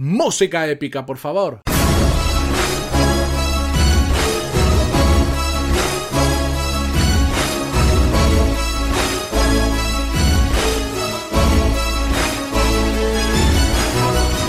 Música épica, por favor.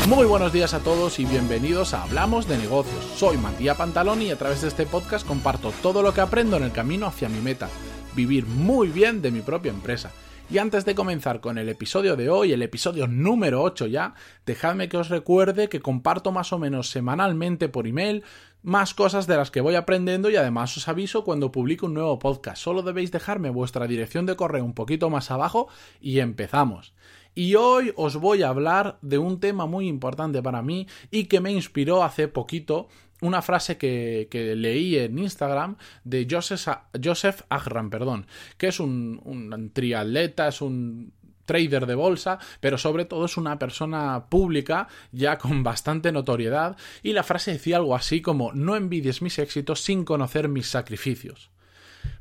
Muy buenos días a todos y bienvenidos a Hablamos de negocios. Soy Matías Pantaloni y a través de este podcast comparto todo lo que aprendo en el camino hacia mi meta, vivir muy bien de mi propia empresa. Y antes de comenzar con el episodio de hoy, el episodio número 8 ya, dejadme que os recuerde que comparto más o menos semanalmente por email más cosas de las que voy aprendiendo y además os aviso cuando publico un nuevo podcast. Solo debéis dejarme vuestra dirección de correo un poquito más abajo y empezamos. Y hoy os voy a hablar de un tema muy importante para mí y que me inspiró hace poquito una frase que, leí en Instagram de Joseph, Joseph perdón, que es un, un triatleta, es un trader de bolsa, pero sobre todo es una persona pública ya con bastante notoriedad y la frase decía algo así como no envidies mis éxitos sin conocer mis sacrificios.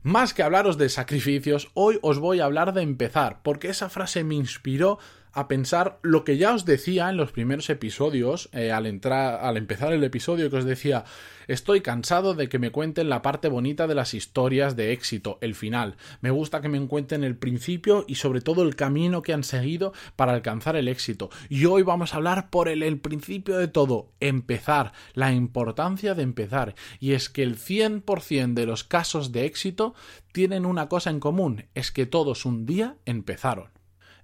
Más que hablaros de sacrificios, hoy os voy a hablar de empezar, porque esa frase me inspiró a pensar lo que ya os decía en los primeros episodios, eh, al, entrar, al empezar el episodio que os decía, estoy cansado de que me cuenten la parte bonita de las historias de éxito, el final. Me gusta que me cuenten el principio y sobre todo el camino que han seguido para alcanzar el éxito. Y hoy vamos a hablar por el, el principio de todo, empezar, la importancia de empezar. Y es que el 100% de los casos de éxito tienen una cosa en común, es que todos un día empezaron.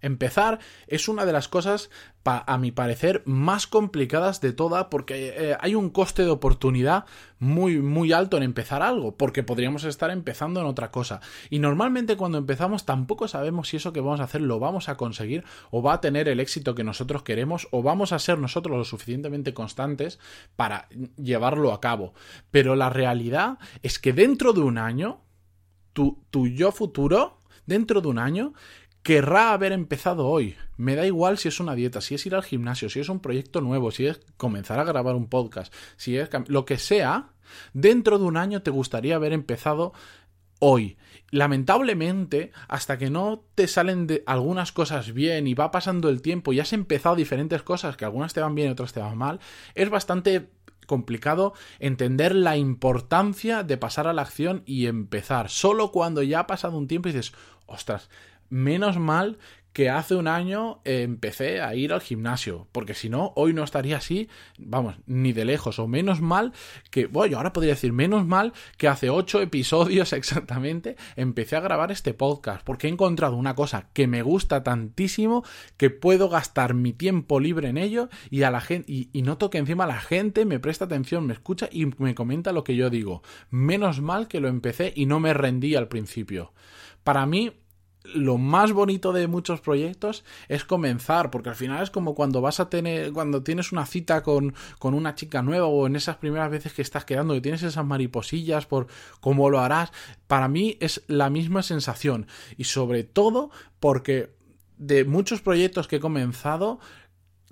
Empezar es una de las cosas, a mi parecer, más complicadas de toda porque eh, hay un coste de oportunidad muy, muy alto en empezar algo, porque podríamos estar empezando en otra cosa. Y normalmente cuando empezamos tampoco sabemos si eso que vamos a hacer lo vamos a conseguir o va a tener el éxito que nosotros queremos o vamos a ser nosotros lo suficientemente constantes para llevarlo a cabo. Pero la realidad es que dentro de un año, tu, tu yo futuro, dentro de un año, querrá haber empezado hoy. Me da igual si es una dieta, si es ir al gimnasio, si es un proyecto nuevo, si es comenzar a grabar un podcast, si es lo que sea, dentro de un año te gustaría haber empezado hoy. Lamentablemente, hasta que no te salen de algunas cosas bien y va pasando el tiempo y has empezado diferentes cosas, que algunas te van bien y otras te van mal, es bastante complicado entender la importancia de pasar a la acción y empezar. Solo cuando ya ha pasado un tiempo y dices, ostras, menos mal que hace un año empecé a ir al gimnasio, porque si no, hoy no estaría así, vamos, ni de lejos, o menos mal que, bueno, ahora podría decir, menos mal que hace ocho episodios exactamente empecé a grabar este podcast, porque he encontrado una cosa que me gusta tantísimo que puedo gastar mi tiempo libre en ello y a la gente, y, y noto que encima la gente me presta atención, me escucha y me comenta lo que yo digo. Menos mal que lo empecé y no me rendí al principio. Para mí, lo más bonito de muchos proyectos es comenzar, porque al final es como cuando vas a tener, cuando tienes una cita con, con una chica nueva o en esas primeras veces que estás quedando y tienes esas mariposillas por cómo lo harás. Para mí es la misma sensación y sobre todo porque de muchos proyectos que he comenzado,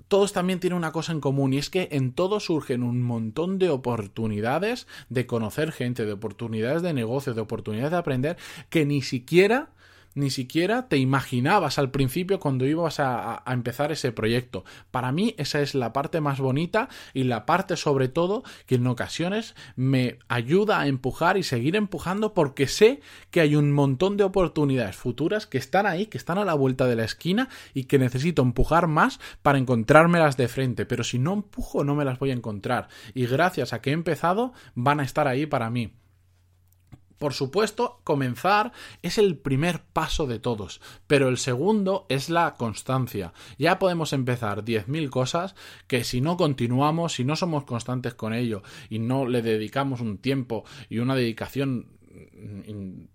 todos también tienen una cosa en común y es que en todos surgen un montón de oportunidades de conocer gente, de oportunidades de negocio, de oportunidades de aprender que ni siquiera ni siquiera te imaginabas al principio cuando ibas a, empezar ese proyecto. Para mí esa es la parte más bonita y la parte sobre todo que en ocasiones me ayuda a empujar y seguir empujando porque sé que hay un montón de oportunidades futuras que están ahí, que están a la vuelta de la esquina y que necesito empujar más para encontrármelas de frente. Pero si no empujo no me las voy a encontrar. Y gracias a que he empezado van a estar ahí para mí. Por supuesto, comenzar es el primer paso de todos, pero el segundo es la constancia. Ya podemos empezar 10.000 cosas que si no continuamos, si no somos constantes con ello y no le dedicamos un tiempo y una dedicación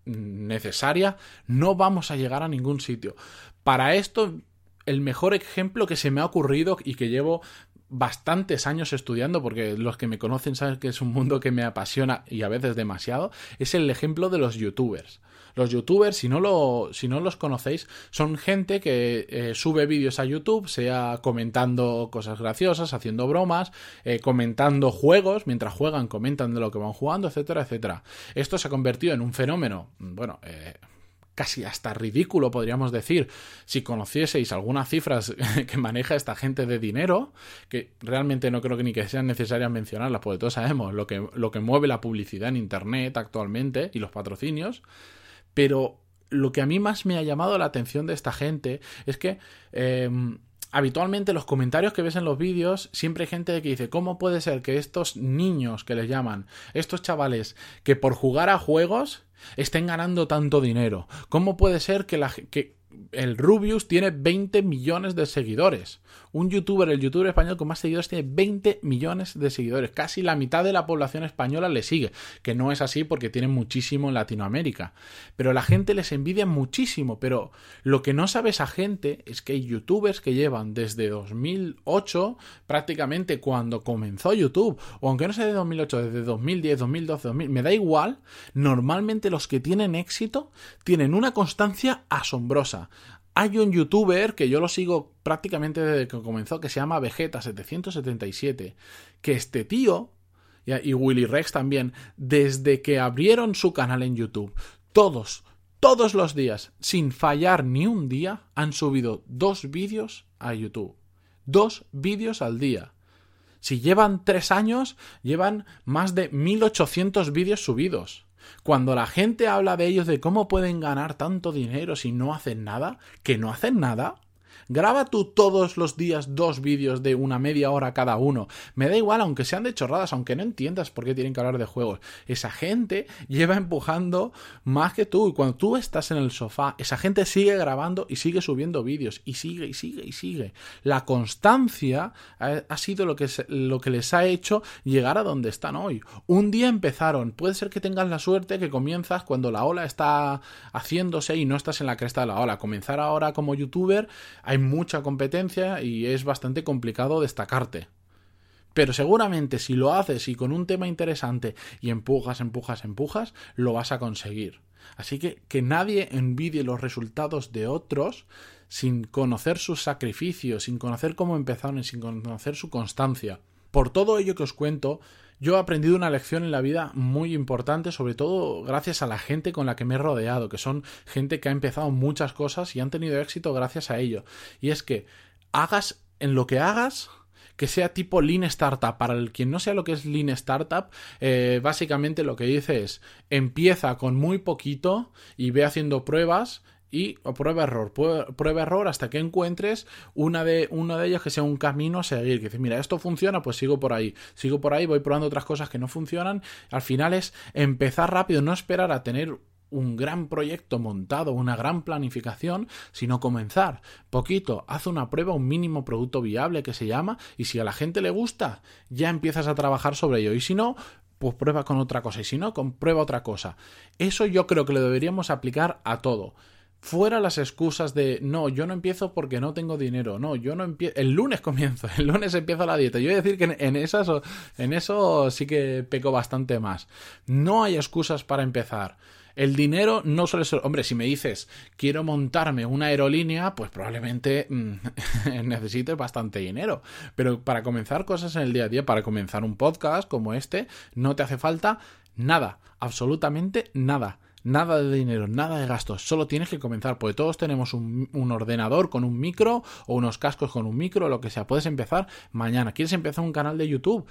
necesaria, no vamos a llegar a ningún sitio. Para esto, el mejor ejemplo que se me ha ocurrido y que llevo bastantes años estudiando, porque los que me conocen saben que es un mundo que me apasiona y a veces demasiado, es el ejemplo de los youtubers. Los youtubers, si no, lo, si no los conocéis, son gente que eh, sube vídeos a YouTube, sea comentando cosas graciosas, haciendo bromas, eh, comentando juegos, mientras juegan, comentan de lo que van jugando, etcétera, etcétera. Esto se ha convertido en un fenómeno, bueno, eh, casi hasta ridículo, podríamos decir, si conocieseis algunas cifras que maneja esta gente de dinero, que realmente no creo que ni que sean necesarias mencionarlas, porque todos sabemos lo que, lo que mueve la publicidad en Internet actualmente y los patrocinios, pero lo que a mí más me ha llamado la atención de esta gente es que... Em, habitualmente los comentarios que ves en los vídeos siempre hay gente que dice ¿cómo puede ser que estos niños que les llaman, estos chavales que por jugar a juegos estén ganando tanto dinero? ¿Cómo puede ser que, la, que el Rubius tiene 20 millones de seguidores? Un youtuber, el youtuber español con más seguidores, tiene 20 millones de seguidores. Casi la mitad de la población española le sigue. Que no es así porque tiene muchísimo en Latinoamérica. Pero la gente les envidia muchísimo. Pero lo que no sabe esa gente es que hay youtubers que llevan desde 2008, prácticamente cuando comenzó YouTube, o aunque no sea de 2008, desde 2010, 2012, 2000, me da igual. Normalmente los que tienen éxito tienen una constancia asombrosa. Hay un youtuber que yo lo sigo prácticamente desde que comenzó, que se llama Vegeta777, que este tío, y Willy Rex también, desde que abrieron su canal en YouTube, todos, todos los días, sin fallar ni un día, han subido dos vídeos a YouTube. Dos vídeos al día. Si llevan tres años, llevan más de 1800 vídeos subidos. Cuando la gente habla de ellos de cómo pueden ganar tanto dinero si no hacen nada, que no hacen nada, Graba tú todos los días dos vídeos de una media hora cada uno. Me da igual, aunque sean de chorradas, aunque no entiendas por qué tienen que hablar de juegos. Esa gente lleva empujando más que tú. Y cuando tú estás en el sofá, esa gente sigue grabando y sigue subiendo vídeos. Y sigue y sigue y sigue. La constancia ha, sido lo que, lo que les ha hecho llegar a donde están hoy. Un día empezaron. Puede ser que tengas la suerte que comienzas cuando la ola está haciéndose y no estás en la cresta de la ola. Comenzar ahora como youtuber, hay mucha competencia y es bastante complicado destacarte. Pero seguramente si lo haces y con un tema interesante y empujas, empujas, empujas, lo vas a conseguir. Así que que nadie envidie los resultados de otros sin conocer sus sacrificios, sin conocer cómo empezaron y sin conocer su constancia. Por todo ello que os cuento, yo he aprendido una lección en la vida muy importante, sobre todo gracias a la gente con la que me he rodeado, que son gente que ha empezado muchas cosas y han tenido éxito gracias a ello. Y es que hagas en lo que hagas, que sea tipo Lean Startup. Para el quien no sea lo que es Lean Startup, eh, básicamente lo que dice es empieza con muy poquito y ve haciendo pruebas y prueba error, prueba error hasta que encuentres una de, una de ellas que sea un camino a seguir, que dices, mira, esto funciona, pues sigo por ahí, sigo por ahí, voy probando otras cosas que no funcionan, al final es empezar rápido, no esperar a tener un gran proyecto montado, una gran planificación, sino comenzar poquito, haz una prueba, un mínimo producto viable que se llama, y si a la gente le gusta, ya empiezas a trabajar sobre ello, y si no, pues prueba con otra cosa, y si no, prueba otra cosa. Eso yo creo que lo deberíamos aplicar a todo. Fuera las excusas de no, yo no empiezo porque no tengo dinero, no, yo no empiezo, el lunes comienzo, el lunes empiezo la dieta. Yo voy a decir que en, esas, en eso sí que peco bastante más. No hay excusas para empezar. El dinero no suele ser. Hombre, si me dices quiero montarme una aerolínea, pues probablemente mm, necesites bastante dinero. Pero para comenzar cosas en el día a día, para comenzar un podcast como este, no te hace falta nada, absolutamente nada Nada de dinero, nada de gastos, solo tienes que comenzar, porque todos tenemos un, ordenador con un micro o unos cascos con un micro, lo que sea, puedes empezar mañana. ¿Quieres empezar un canal de YouTube?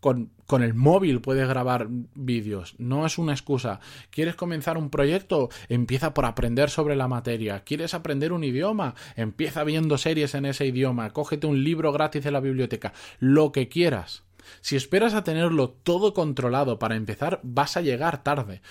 Con, con, el móvil puedes grabar vídeos, no es una excusa. ¿Quieres comenzar un proyecto? Empieza por aprender sobre la materia. ¿Quieres aprender un idioma? Empieza viendo series en ese idioma. Cógete un libro gratis de la biblioteca. Lo que quieras. Si esperas a tenerlo todo controlado para empezar, vas a llegar tarde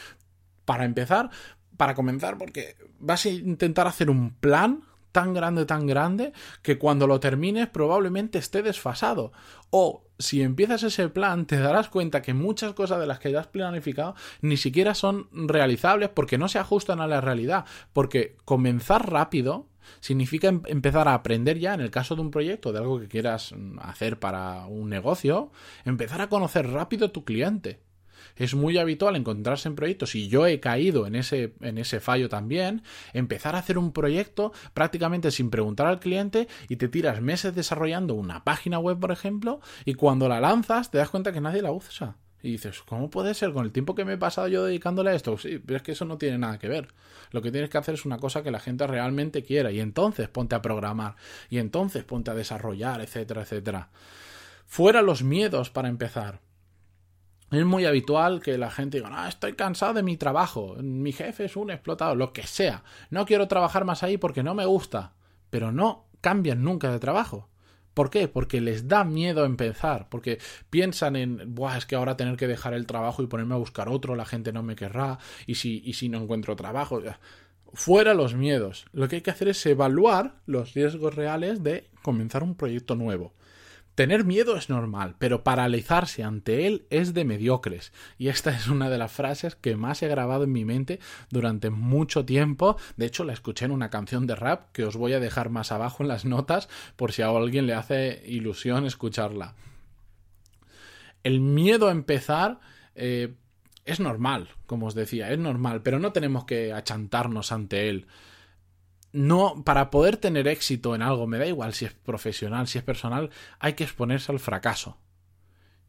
para empezar, para comenzar, porque vas a intentar hacer un plan tan grande, tan grande, que cuando lo termines probablemente esté desfasado. O si empiezas ese plan, te darás cuenta que muchas cosas de las que ya has planificado ni siquiera son realizables porque no se ajustan a la realidad. Porque comenzar rápido significa em-, empezar a aprender ya, en el caso de un proyecto, de algo que quieras hacer para un negocio, empezar a conocer rápido a tu cliente es muy habitual encontrarse en proyectos, y yo he caído en ese, en ese fallo también, empezar a hacer un proyecto prácticamente sin preguntar al cliente y te tiras meses desarrollando una página web, por ejemplo, y cuando la lanzas te das cuenta que nadie la usa. Y dices, ¿cómo puede ser? Con el tiempo que me he pasado yo dedicándole a esto. Sí, pero es que eso no tiene nada que ver. Lo que tienes que hacer es una cosa que la gente realmente quiera. Y entonces ponte a programar. Y entonces ponte a desarrollar, etcétera, etcétera. Fuera los miedos para empezar. Es muy habitual que la gente diga, ah, estoy cansado de mi trabajo, mi jefe es un explotado, lo que sea, no quiero trabajar más ahí porque no me gusta, pero no cambian nunca de trabajo. ¿Por qué? Porque les da miedo empezar, porque piensan en, Buah, es que ahora tener que dejar el trabajo y ponerme a buscar otro, la gente no me querrá, y si, y si no encuentro trabajo. Fuera los miedos. Lo que hay que hacer es evaluar los riesgos reales de comenzar un proyecto nuevo. Tener miedo es normal, pero paralizarse ante él es de mediocres. Y esta es una de las frases que más he grabado en mi mente durante mucho tiempo. De hecho, la escuché en una canción de rap que os voy a dejar más abajo en las notas por si a alguien le hace ilusión escucharla. El miedo a empezar eh, es normal, como os decía, es normal, pero no tenemos que achantarnos ante él no, para poder tener éxito en algo, me da igual si es profesional, si es personal, hay que exponerse al fracaso.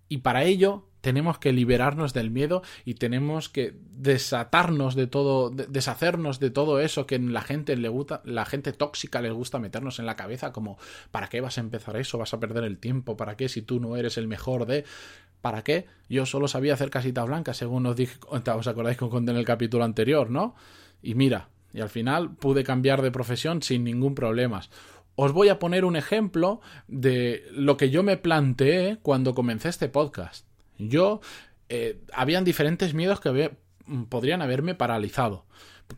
Y para ello tenemos que liberarnos del miedo y tenemos que desatarnos de todo, deshacernos de todo eso que la gente le gusta, la gente tóxica le gusta meternos en la cabeza, como ¿para qué vas a empezar eso? ¿Vas a perder el tiempo? ¿Para qué si tú no eres el mejor de? ¿Para qué? Yo solo sabía hacer casita blanca, según os dije, os acordáis que conté en el capítulo anterior, ¿no? Y mira, y al final pude cambiar de profesión sin ningún problema. Os voy a poner un ejemplo de lo que yo me planteé cuando comencé este podcast. Yo, eh, habían diferentes miedos que podrían haberme paralizado.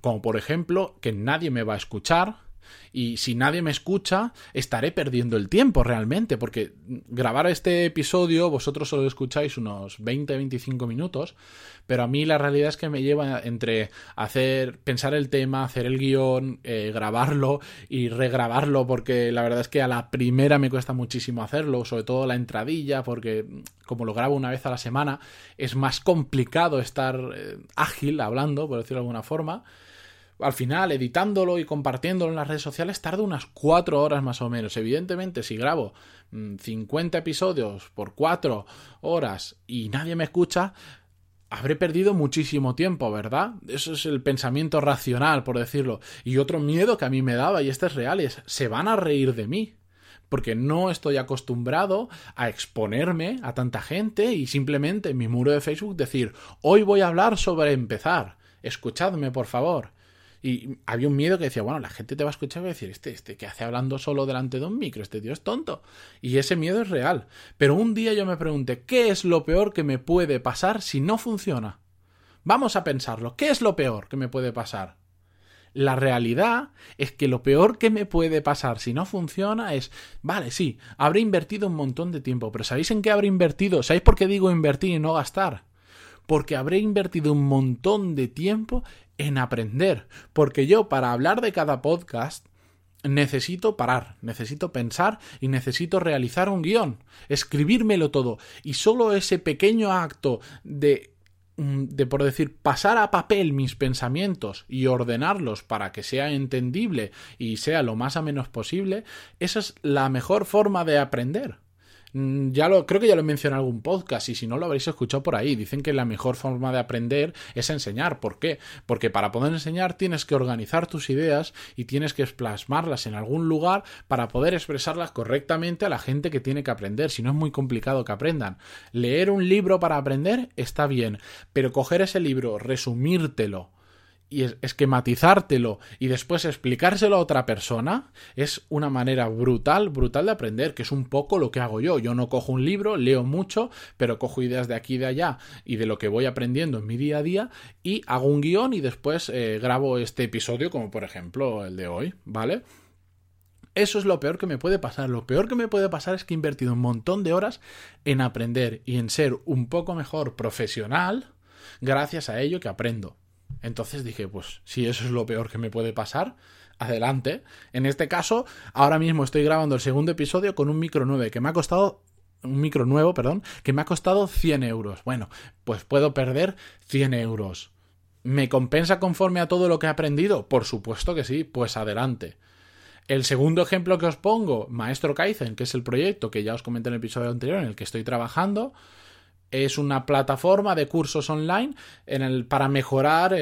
Como por ejemplo, que nadie me va a escuchar, y si nadie me escucha, estaré perdiendo el tiempo realmente, porque grabar este episodio vosotros solo escucháis unos 20-25 minutos, pero a mí la realidad es que me lleva entre hacer, pensar el tema, hacer el guion, eh, grabarlo y regrabarlo, porque la verdad es que a la primera me cuesta muchísimo hacerlo, sobre todo la entradilla, porque como lo grabo una vez a la semana, es más complicado estar eh, ágil hablando, por decirlo de alguna forma al final, editándolo y compartiéndolo en las redes sociales, tarda unas cuatro horas más o menos. Evidentemente, si grabo 50 mm, episodios por cuatro horas y nadie me escucha, habré perdido muchísimo tiempo, ¿verdad? Eso es el pensamiento racional, por decirlo. Y otro miedo que a mí me daba, y este es real, es, se van a reír de mí. Porque no estoy acostumbrado a exponerme a tanta gente y simplemente en mi muro de Facebook decir, hoy voy a hablar sobre empezar. Escuchadme, por favor. Y había un miedo que decía, bueno, la gente te va a escuchar y va a decir, este, este que hace hablando solo delante de un micro, este tío es tonto. Y ese miedo es real. Pero un día yo me pregunté, ¿qué es lo peor que me puede pasar si no funciona? Vamos a pensarlo, ¿qué es lo peor que me puede pasar? La realidad es que lo peor que me puede pasar si no funciona es, vale, sí, habré invertido un montón de tiempo, pero ¿sabéis en qué habré invertido? ¿Sabéis por qué digo invertir y no gastar? Porque habré invertido un montón de tiempo en aprender. Porque yo, para hablar de cada podcast, necesito parar, necesito pensar y necesito realizar un guion, escribírmelo todo. Y solo ese pequeño acto de mm, de por decir pasar a papel mis pensamientos y ordenarlos para que sea entendible y sea lo más a menos posible, esa es la mejor forma de aprender. Mm, ya lo, creo que ya lo he mencionado en algún podcast y si no lo habréis escuchado por ahí. Dicen que la mejor forma de aprender es enseñar. ¿Por qué? Porque para poder enseñar tienes que organizar tus ideas y tienes que plasmarlas en algún lugar para poder expresarlas correctamente a la gente que tiene que aprender. Si no es muy complicado que aprendan. Leer un libro para aprender está bien, pero coger ese libro, resumírtelo, y esquematizártelo y después explicárselo a otra persona es una manera brutal, brutal de aprender, que es un poco lo que hago yo. Yo no cojo un libro, leo mucho, pero cojo ideas de aquí y de allá y de lo que voy aprendiendo en mi día a día y hago un guion y después eh, grabo este episodio como por ejemplo el de hoy, ¿vale? Eso es lo peor que me puede pasar. Lo peor que me puede pasar es que he invertido un montón de horas en aprender y en ser un poco mejor profesional gracias a ello que aprendo. Entonces dije, pues si eso es lo peor que me puede pasar, adelante. En este caso, ahora mismo estoy grabando el segundo episodio con un micro 9 que me ha costado un micro nuevo, perdón, que me ha costado 100 euros. Bueno, pues puedo perder 100 euros. ¿Me compensa conforme a todo lo que he aprendido? Por supuesto que sí, pues adelante. El segundo ejemplo que os pongo, Maestro Kaizen, que es el proyecto que ya os comenté en el episodio anterior en el que estoy trabajando, es una plataforma de cursos online para mejorar,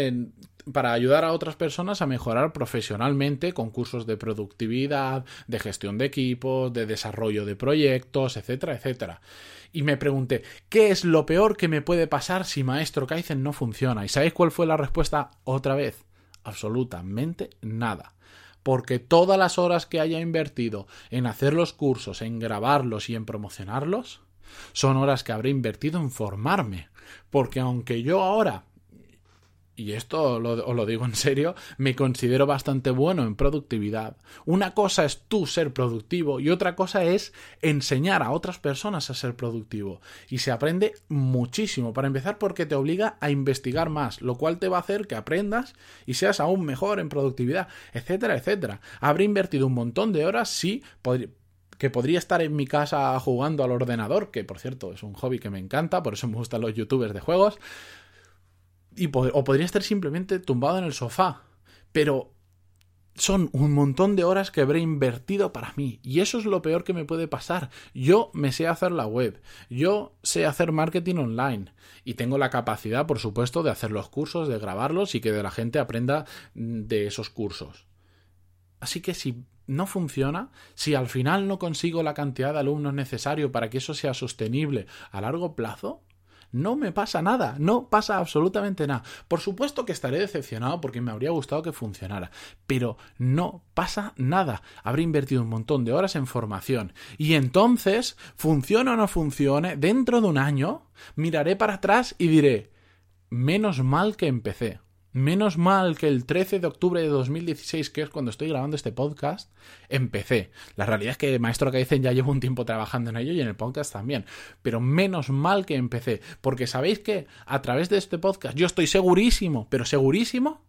para ayudar a otras personas a mejorar profesionalmente con cursos de productividad, de gestión de equipos, de desarrollo de proyectos, etcétera, etcétera. Y me pregunté, ¿qué es lo peor que me puede pasar si Maestro Kaizen no funciona? ¿Y sabéis cuál fue la respuesta otra vez? Absolutamente nada porque todas las horas que haya invertido en hacer los cursos, en grabarlos y en promocionarlos, son horas que habré invertido en formarme. Porque aunque yo ahora y esto os lo digo en serio, me considero bastante bueno en productividad. Una cosa es tú ser productivo y otra cosa es enseñar a otras personas a ser productivo. Y se aprende muchísimo, para empezar porque te obliga a investigar más, lo cual te va a hacer que aprendas y seas aún mejor en productividad, etcétera, etcétera. Habré invertido un montón de horas, sí, que podría estar en mi casa jugando al ordenador, que por cierto es un hobby que me encanta, por eso me gustan los youtubers de juegos, y o podría estar simplemente tumbado en el sofá, pero son un montón de horas que habré invertido para mí. Y eso es lo peor que me puede pasar. Yo me sé hacer la web, yo sé hacer marketing online y tengo la capacidad, por supuesto, de hacer los cursos, de grabarlos y que de la gente aprenda de esos cursos. Así que si no funciona, si al final no consigo la cantidad de alumnos necesario para que eso sea sostenible a largo plazo, no me pasa nada, no pasa absolutamente nada. Por supuesto que estaré decepcionado porque me habría gustado que funcionara, pero no pasa nada. Habré invertido un montón de horas en formación y entonces, funcione o no funcione, dentro de un año miraré para atrás y diré, menos mal que empecé. Menos mal que el 13 de octubre de 2016, que es cuando estoy grabando este podcast, empecé. La realidad es que Maestro que dicen ya llevo un tiempo trabajando en ello y en el podcast también. Pero menos mal que empecé. Porque sabéis que a través de este podcast yo estoy segurísimo, pero segurísimo,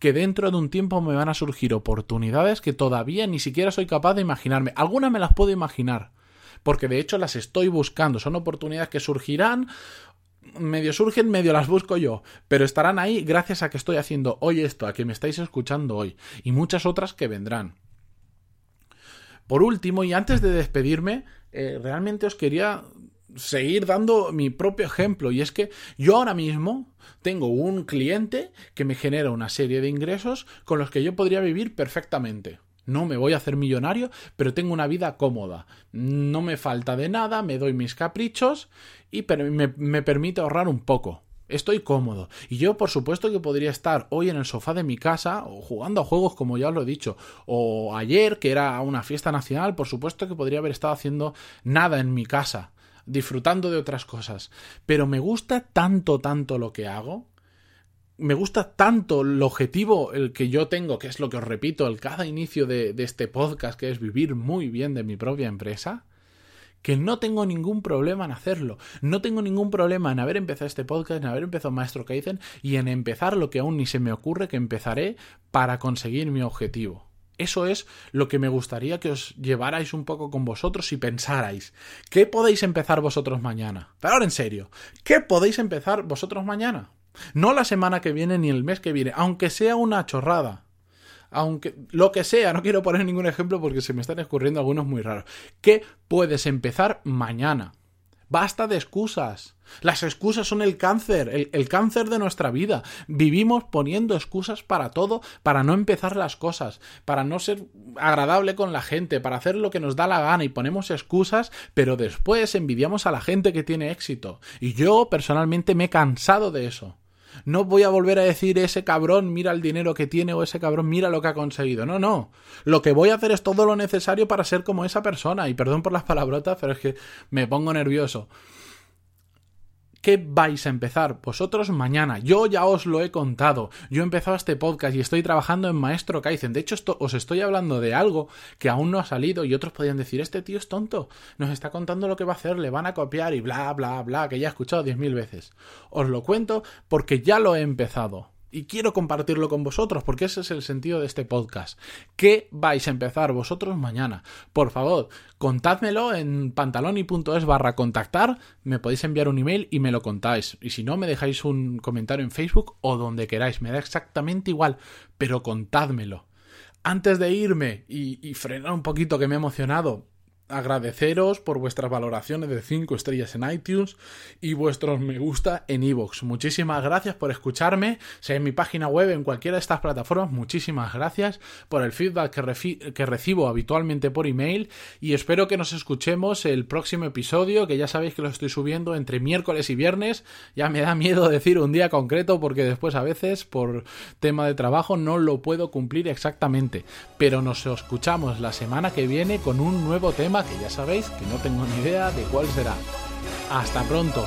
que dentro de un tiempo me van a surgir oportunidades que todavía ni siquiera soy capaz de imaginarme. Algunas me las puedo imaginar porque de hecho las estoy buscando. Son oportunidades que surgirán medio surgen, medio las busco yo, pero estarán ahí gracias a que estoy haciendo hoy esto, a que me estáis escuchando hoy, y muchas otras que vendrán. Por último, y antes de despedirme, eh, realmente os quería seguir dando mi propio ejemplo, y es que yo ahora mismo tengo un cliente que me genera una serie de ingresos con los que yo podría vivir perfectamente. No me voy a hacer millonario, pero tengo una vida cómoda. No me falta de nada, me doy mis caprichos y me, permite ahorrar un poco. Estoy cómodo. Y yo, por supuesto, que podría estar hoy en el sofá de mi casa o jugando a juegos, como ya os lo he dicho. O ayer, que era una fiesta nacional, por supuesto que podría haber estado haciendo nada en mi casa, disfrutando de otras cosas. Pero me gusta tanto, tanto lo que hago, me gusta tanto el objetivo el que yo tengo, que es lo que os repito el cada inicio de, este podcast, que es vivir muy bien de mi propia empresa, que no tengo ningún problema en hacerlo. No tengo ningún problema en haber empezado este podcast, en haber empezado Maestro Kaizen y en empezar lo que aún ni se me ocurre que empezaré para conseguir mi objetivo. Eso es lo que me gustaría que os llevarais un poco con vosotros y pensarais. ¿Qué podéis empezar vosotros mañana? Pero ahora en serio, ¿qué podéis empezar vosotros mañana? No la semana que viene ni el mes que viene, aunque sea una chorrada. aunque lo que sea, no quiero poner ningún ejemplo porque se me están escurriendo algunos muy raros, que puedes empezar mañana. Basta de excusas. Las excusas son el cáncer, el, el, cáncer de nuestra vida. Vivimos poniendo excusas para todo, para no empezar las cosas, para no ser agradable con la gente, para hacer lo que nos da la gana y ponemos excusas, pero después envidiamos a la gente que tiene éxito. Y yo personalmente me he cansado de eso. No voy a volver a decir ese cabrón mira el dinero que tiene o ese cabrón mira lo que ha conseguido. No, no. Lo que voy a hacer es todo lo necesario para ser como esa persona. Y perdón por las palabrotas, pero es que me pongo nervioso. ¿Qué vais a empezar vosotros mañana? Yo ya os lo he contado. Yo he empezado este podcast y estoy trabajando en Maestro Kaizen. De hecho, esto, os estoy hablando de algo que aún no ha salido y otros podrían decir, este tío es tonto. Nos está contando lo que va a hacer, le van a copiar y bla, bla, bla, que ya he escuchado diez mil veces. Os lo cuento porque ya lo he empezado y quiero compartirlo con vosotros porque ese es el sentido de este podcast. ¿Qué vais a empezar vosotros mañana? Por favor, contádmelo en pantaloni.es barra contactar, me podéis enviar un email y me lo contáis. Y si no, me dejáis un comentario en Facebook o donde queráis, me da exactamente igual, pero contádmelo. Antes de irme y, y frenar un poquito que me he emocionado, agradeceros por vuestras valoraciones de 5 estrellas en iTunes y vuestros me gusta en iVoox. Muchísimas gracias por escucharme, sea en mi página web, en cualquiera de estas plataformas, muchísimas gracias por el feedback que, que recibo habitualmente por email y espero que nos escuchemos el próximo episodio, que ya sabéis que lo estoy subiendo entre miércoles y viernes. Ya me da miedo decir un día concreto porque después a veces por tema de trabajo no lo puedo cumplir exactamente, pero nos escuchamos la semana que viene con un nuevo tema que ya sabéis que no tengo ni idea de cuál será. Hasta pronto.